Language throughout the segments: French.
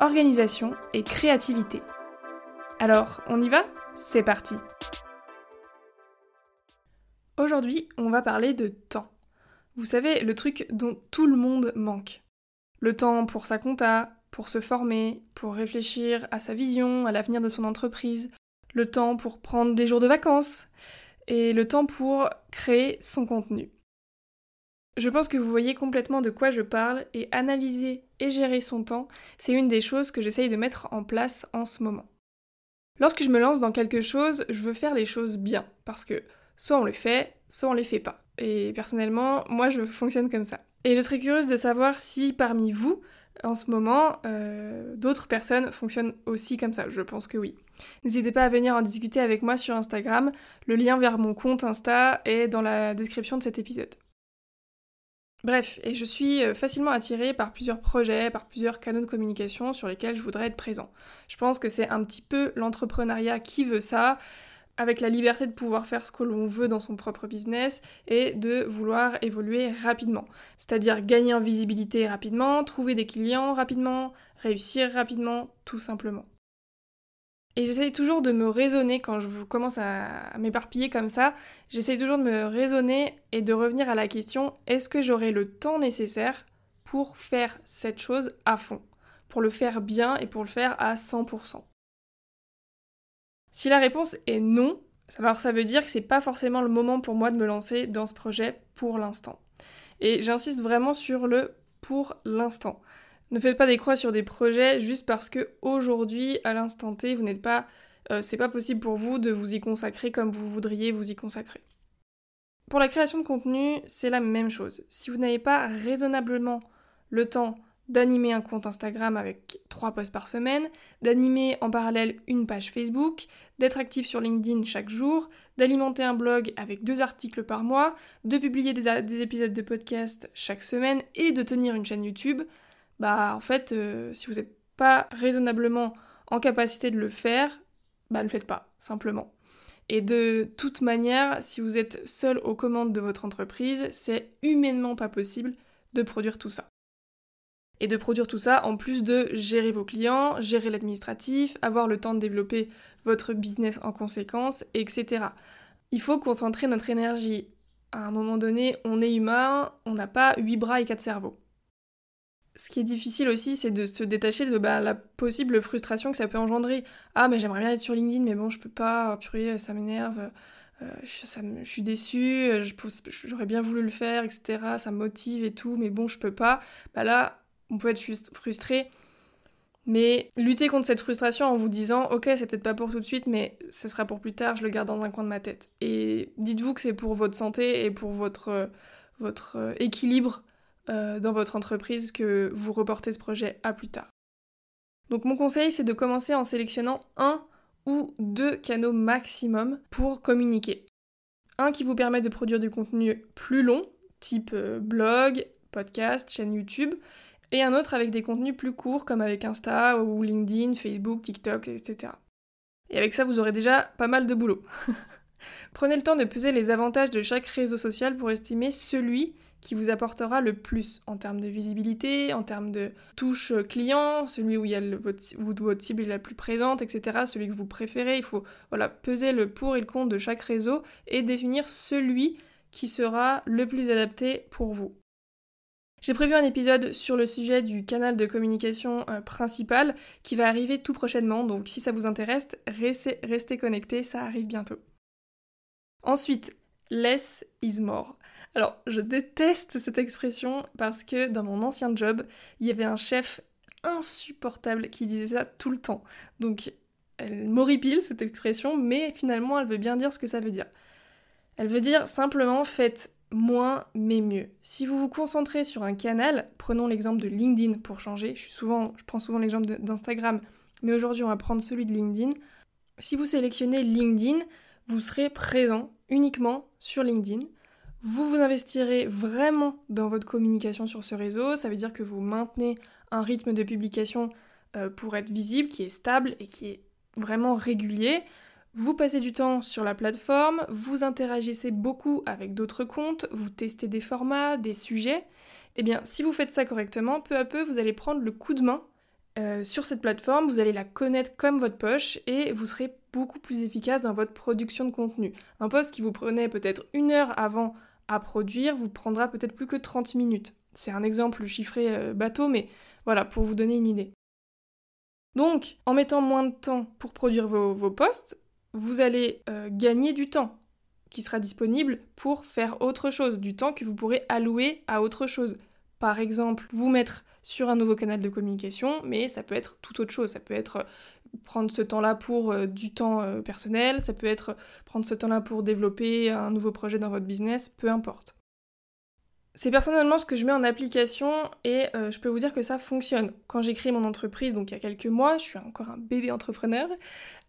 organisation et créativité. Alors, on y va? C'est parti Aujourd'hui, on va parler de temps. Vous savez, le truc dont tout le monde manque. Le temps pour sa compta, pour se former, pour réfléchir à sa vision, à l'avenir de son entreprise, le temps pour prendre des jours de vacances, et le temps pour créer son contenu. Je pense que vous voyez complètement de quoi je parle, et analyser et gérer son temps, c'est une des choses que j'essaye de mettre en place en ce moment. Lorsque je me lance dans quelque chose, je veux faire les choses bien, parce que soit on les fait, soit on les fait pas. Et personnellement, moi je fonctionne comme ça. Et je serais curieuse de savoir si parmi vous, en ce moment, euh, d'autres personnes fonctionnent aussi comme ça. Je pense que oui. N'hésitez pas à venir en discuter avec moi sur Instagram. Le lien vers mon compte Insta est dans la description de cet épisode. Bref, et je suis euh, facilement attirée par plusieurs projets, par plusieurs canaux de communication sur lesquels je voudrais être présent. Je pense que c'est un petit peu l'entrepreneuriat qui veut ça avec la liberté de pouvoir faire ce que l'on veut dans son propre business et de vouloir évoluer rapidement. C'est-à-dire gagner en visibilité rapidement, trouver des clients rapidement, réussir rapidement, tout simplement. Et j'essaye toujours de me raisonner quand je commence à m'éparpiller comme ça, j'essaye toujours de me raisonner et de revenir à la question est-ce que j'aurai le temps nécessaire pour faire cette chose à fond, pour le faire bien et pour le faire à 100% si la réponse est non, alors ça veut dire que c'est pas forcément le moment pour moi de me lancer dans ce projet pour l'instant. Et j'insiste vraiment sur le pour l'instant. Ne faites pas des croix sur des projets juste parce que aujourd'hui, à l'instant T, vous n'êtes pas. Euh, c'est pas possible pour vous de vous y consacrer comme vous voudriez vous y consacrer. Pour la création de contenu, c'est la même chose. Si vous n'avez pas raisonnablement le temps d'animer un compte Instagram avec 3 posts par semaine, d'animer en parallèle une page Facebook, d'être actif sur LinkedIn chaque jour, d'alimenter un blog avec deux articles par mois, de publier des, épisodes de podcast chaque semaine et de tenir une chaîne YouTube, bah en fait, euh, si vous n'êtes pas raisonnablement en capacité de le faire, bah ne le faites pas, simplement. Et de toute manière, si vous êtes seul aux commandes de votre entreprise, c'est humainement pas possible de produire tout ça. Et de produire tout ça en plus de gérer vos clients, gérer l'administratif, avoir le temps de développer votre business en conséquence, etc. Il faut concentrer notre énergie. À un moment donné, on est humain, on n'a pas 8 bras et 4 cerveaux. Ce qui est difficile aussi, c'est de se détacher de bah, la possible frustration que ça peut engendrer. Ah, mais j'aimerais bien être sur LinkedIn, mais bon, je peux pas, purée, ça m'énerve, euh, je, je, suis déçue, j'aurais bien voulu le faire, etc. Ça me motive et tout, mais bon, je peux pas. Bah là, on peut être frustré, mais lutter contre cette frustration en vous disant ok c'est peut-être pas pour tout de suite mais ce sera pour plus tard, je le garde dans un coin de ma tête. Et dites-vous que c'est pour votre santé et pour votre, votre euh, équilibre euh, dans votre entreprise que vous reportez ce projet à plus tard. Donc mon conseil c'est de commencer en sélectionnant un ou deux canaux maximum pour communiquer. Un qui vous permet de produire du contenu plus long, type euh, blog, podcast, chaîne YouTube, et un autre avec des contenus plus courts comme avec Insta ou LinkedIn, Facebook, TikTok, etc. Et avec ça, vous aurez déjà pas mal de boulot. Prenez le temps de peser les avantages de chaque réseau social pour estimer celui qui vous apportera le plus en termes de visibilité, en termes de touche client, celui où, il y a votre, votre, cible est la plus présente, etc., celui que vous préférez. Il faut voilà, peser le pour et le contre de chaque réseau et définir celui qui sera le plus adapté pour vous. J'ai prévu un épisode sur le sujet du canal de communication euh, principal qui va arriver tout prochainement, donc si ça vous intéresse, restez, restez connectés, ça arrive bientôt. Ensuite, less is more. Alors, je déteste cette expression parce que dans mon ancien job, il y avait un chef insupportable qui disait ça tout le temps. Donc, elle m'horripile cette expression, mais finalement, elle veut bien dire ce que ça veut dire. Elle veut dire simplement faites moins mais mieux. Si vous vous concentrez sur un canal, prenons l'exemple de LinkedIn pour changer, je, je prends souvent l'exemple d'Instagram, mais aujourd'hui on va prendre celui de LinkedIn. Si vous sélectionnez LinkedIn, vous serez présent uniquement sur LinkedIn. Vous vous investirez vraiment dans votre communication sur ce réseau, ça veut dire que vous maintenez un rythme de publication euh, pour être visible, qui est stable et qui est vraiment régulier. Vous passez du temps sur la plateforme, vous interagissez beaucoup avec d'autres comptes, vous testez des formats, des sujets. Eh bien, si vous faites ça correctement, peu à peu, vous allez prendre le coup de main euh, sur cette plateforme, vous allez la connaître comme votre poche et vous serez beaucoup plus efficace dans votre production de contenu. Un poste qui vous prenait peut-être une heure avant à produire vous prendra peut-être plus que 30 minutes. C'est un exemple chiffré euh, bateau, mais voilà, pour vous donner une idée. Donc, en mettant moins de temps pour produire vos, vos posts, vous allez euh, gagner du temps qui sera disponible pour faire autre chose, du temps que vous pourrez allouer à autre chose. Par exemple, vous mettre sur un nouveau canal de communication, mais ça peut être tout autre chose. Ça peut être euh, prendre ce temps-là pour euh, du temps personnel, ça peut être prendre ce temps-là pour développer un nouveau projet dans votre business, peu importe. C'est personnellement ce que je mets en application et euh, je peux vous dire que ça fonctionne. Quand j'ai créé mon entreprise, donc il y a quelques mois, je suis encore un bébé entrepreneur,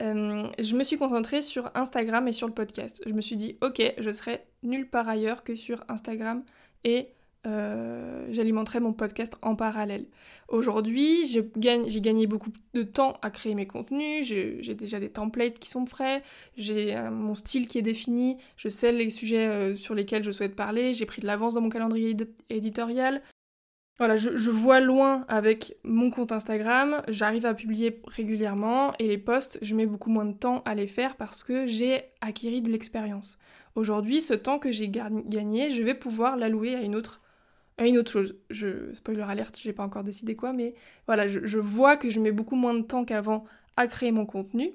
euh, je me suis concentrée sur Instagram et sur le podcast. Je me suis dit, ok, je serai nulle part ailleurs que sur Instagram et euh, j'alimenterai mon podcast en parallèle. Aujourd'hui, j'ai gagné beaucoup de temps à créer mes contenus, j'ai déjà des templates qui sont frais, j'ai euh, mon style qui est défini, je sais les sujets euh, sur lesquels je souhaite parler, j'ai pris de l'avance dans mon calendrier éditorial. Voilà, je, je, vois loin avec mon compte Instagram, j'arrive à publier régulièrement et les posts, je mets beaucoup moins de temps à les faire parce que j'ai acquis de l'expérience. Aujourd'hui, ce temps que j'ai gagné, je vais pouvoir l'allouer à une autre une autre chose, je spoiler alerte, j'ai pas encore décidé quoi, mais voilà, je, vois que je mets beaucoup moins de temps qu'avant à créer mon contenu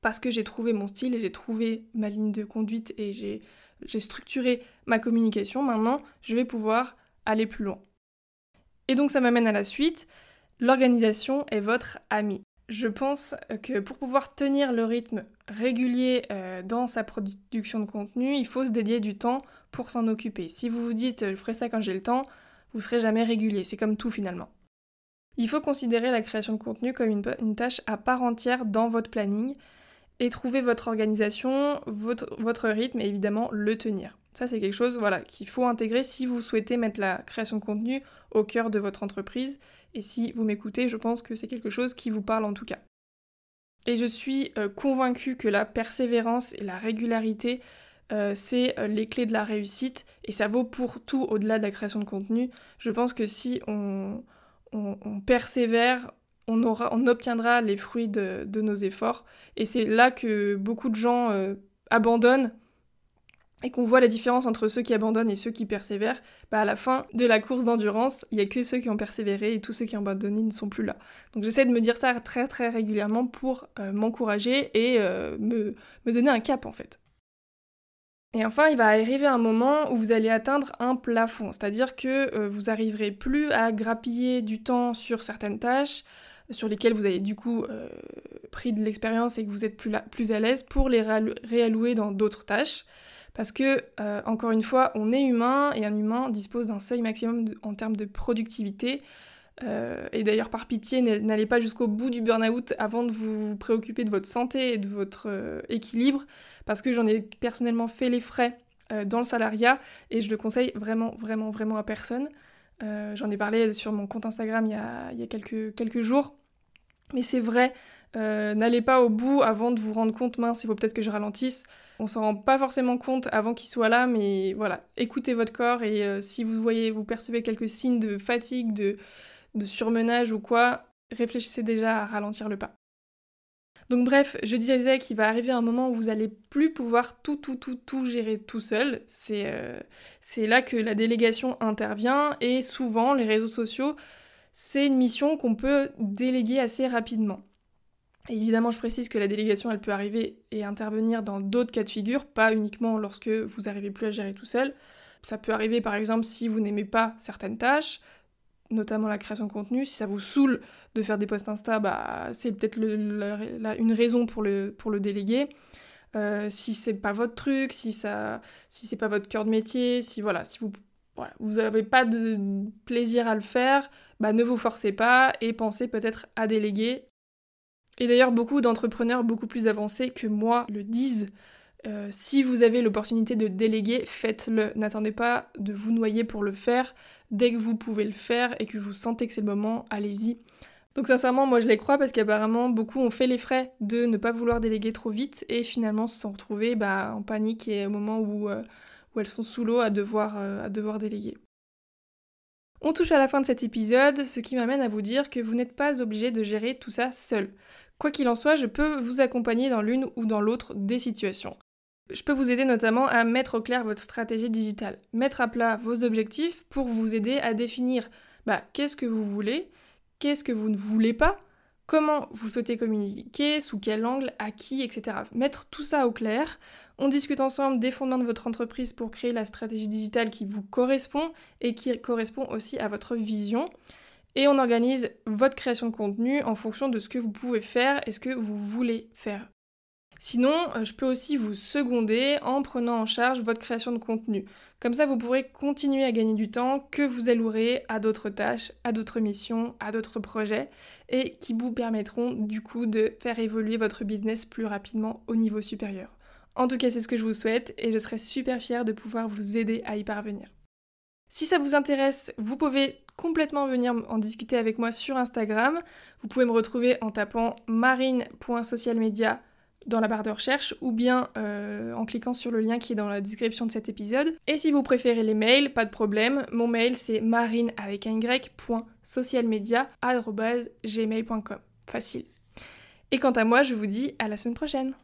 parce que j'ai trouvé mon style et j'ai trouvé ma ligne de conduite et j'ai structuré ma communication. Maintenant, je vais pouvoir aller plus loin. Et donc ça m'amène à la suite. L'organisation est votre ami. Je pense que pour pouvoir tenir le rythme régulier euh, dans sa production de contenu, il faut se dédier du temps pour s'en occuper. Si vous vous dites je ferai ça quand j'ai le temps, vous serez jamais régulier. C'est comme tout finalement. Il faut considérer la création de contenu comme une, tâche à part entière dans votre planning et trouver votre organisation, votre, votre rythme et évidemment le tenir. Ça c'est quelque chose voilà, qu'il faut intégrer si vous souhaitez mettre la création de contenu au cœur de votre entreprise. Et si vous m'écoutez, je pense que c'est quelque chose qui vous parle en tout cas. Et je suis euh, convaincue que la persévérance et la régularité euh, c'est euh, les clés de la réussite et ça vaut pour tout au-delà de la création de contenu. Je pense que si on, persévère, on, aura, on obtiendra les fruits de, nos efforts et c'est là que beaucoup de gens abandonnent et qu'on voit la différence entre ceux qui abandonnent et ceux qui persévèrent, bah à la fin de la course d'endurance, il n'y a que ceux qui ont persévéré et tous ceux qui ont abandonné ne sont plus là. Donc j'essaie de me dire ça très très régulièrement pour m'encourager et me, me donner un cap en fait. Et enfin, il va arriver un moment où vous allez atteindre un plafond, c'est-à-dire que euh, vous arriverez plus à grappiller du temps sur certaines tâches sur lesquelles vous avez du coup euh, pris de l'expérience et que vous êtes plus, plus à l'aise pour les réallouer dans d'autres tâches. Parce que, euh, encore une fois, on est humain et un humain dispose d'un seuil maximum en termes de productivité. et d'ailleurs, par pitié, n'allez pas jusqu'au bout du burn-out avant de vous préoccuper de votre santé et de votre équilibre parce que j'en ai personnellement fait les frais euh, dans le salariat et je le conseille vraiment, vraiment, vraiment à personne. Euh, j'en ai parlé sur mon compte Instagram il y a, quelques, quelques jours. Mais c'est vrai, euh, n'allez pas au bout avant de vous rendre compte, mince, il faut peut-être que je ralentisse. On s'en rend pas forcément compte avant qu'il soit là, mais voilà, écoutez votre corps et si vous voyez, vous percevez quelques signes de fatigue, de, surmenage ou quoi, réfléchissez déjà à ralentir le pas. Donc bref, je disais qu'il va arriver un moment où vous allez plus pouvoir tout, tout, tout, tout gérer tout seul. Euh, c'est là que la délégation intervient et souvent les réseaux sociaux, c'est une mission qu'on peut déléguer assez rapidement. Évidemment, je précise que la délégation, elle peut arriver et intervenir dans d'autres cas de figure, pas uniquement lorsque vous n'arrivez plus à gérer tout seul. Ça peut arriver par exemple si vous n'aimez pas certaines tâches, notamment la création de contenu. Si ça vous saoule de faire des posts Insta, bah, c'est peut-être une raison pour le, pour le déléguer. Euh, si c'est pas votre truc, si ça, si c'est pas votre cœur de métier, si voilà, si vous voilà, vous n'avez pas de plaisir à le faire, bah ne vous forcez pas et pensez peut-être à déléguer. Et d'ailleurs, beaucoup d'entrepreneurs beaucoup plus avancés que moi le disent. Euh, si vous avez l'opportunité de déléguer, faites-le. N'attendez pas de vous noyer pour le faire. Dès que vous pouvez le faire et que vous sentez que c'est le moment, allez-y. Donc sincèrement, moi je les crois parce qu'apparemment beaucoup ont fait les frais de ne pas vouloir déléguer trop vite et finalement se sont retrouvés bah, en panique et au moment où, euh, où elles sont sous l'eau à devoir, euh, à devoir déléguer. On touche à la fin de cet épisode, ce qui m'amène à vous dire que vous n'êtes pas obligé de gérer tout ça seul. Quoi qu'il en soit, je peux vous accompagner dans l'une ou dans l'autre des situations. Je peux vous aider notamment à mettre au clair votre stratégie digitale, mettre à plat vos objectifs pour vous aider à définir bah, qu'est-ce que vous voulez, qu'est-ce que vous ne voulez pas, comment vous souhaitez communiquer, sous quel angle, à qui, etc. Mettre tout ça au clair. On discute ensemble des fondements de votre entreprise pour créer la stratégie digitale qui vous correspond et qui correspond aussi à votre vision. Et on organise votre création de contenu en fonction de ce que vous pouvez faire et ce que vous voulez faire. Sinon, euh, je peux aussi vous seconder en prenant en charge votre création de contenu. Comme ça, vous pourrez continuer à gagner du temps que vous allouerez à d'autres tâches, à d'autres missions, à d'autres projets et qui vous permettront du coup de faire évoluer votre business plus rapidement au niveau supérieur. En tout cas, c'est ce que je vous souhaite et je serai super fière de pouvoir vous aider à y parvenir. Si ça vous intéresse, vous pouvez complètement venir en discuter avec moi sur Instagram. Vous pouvez me retrouver en tapant marine.socialmedia dans la barre de recherche ou bien euh, en cliquant sur le lien qui est dans la description de cet épisode. Et si vous préférez les mails, pas de problème, mon mail c'est marine avec un y.socialmedia.gmail.com. Facile. Et quant à moi, je vous dis à la semaine prochaine.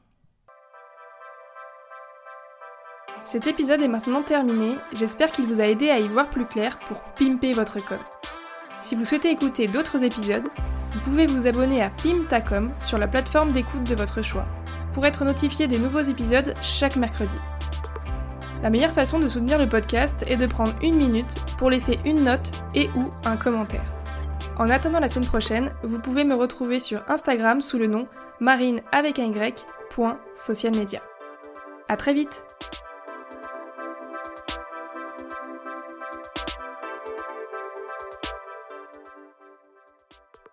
Cet épisode est maintenant terminé, j'espère qu'il vous a aidé à y voir plus clair pour pimper votre com. Si vous souhaitez écouter d'autres épisodes, vous pouvez vous abonner à Pimtacom sur la plateforme d'écoute de votre choix, pour être notifié des nouveaux épisodes chaque mercredi. La meilleure façon de soutenir le podcast est de prendre une minute pour laisser une note et ou un commentaire. En attendant la semaine prochaine, vous pouvez me retrouver sur Instagram sous le nom marine avec un y, A très vite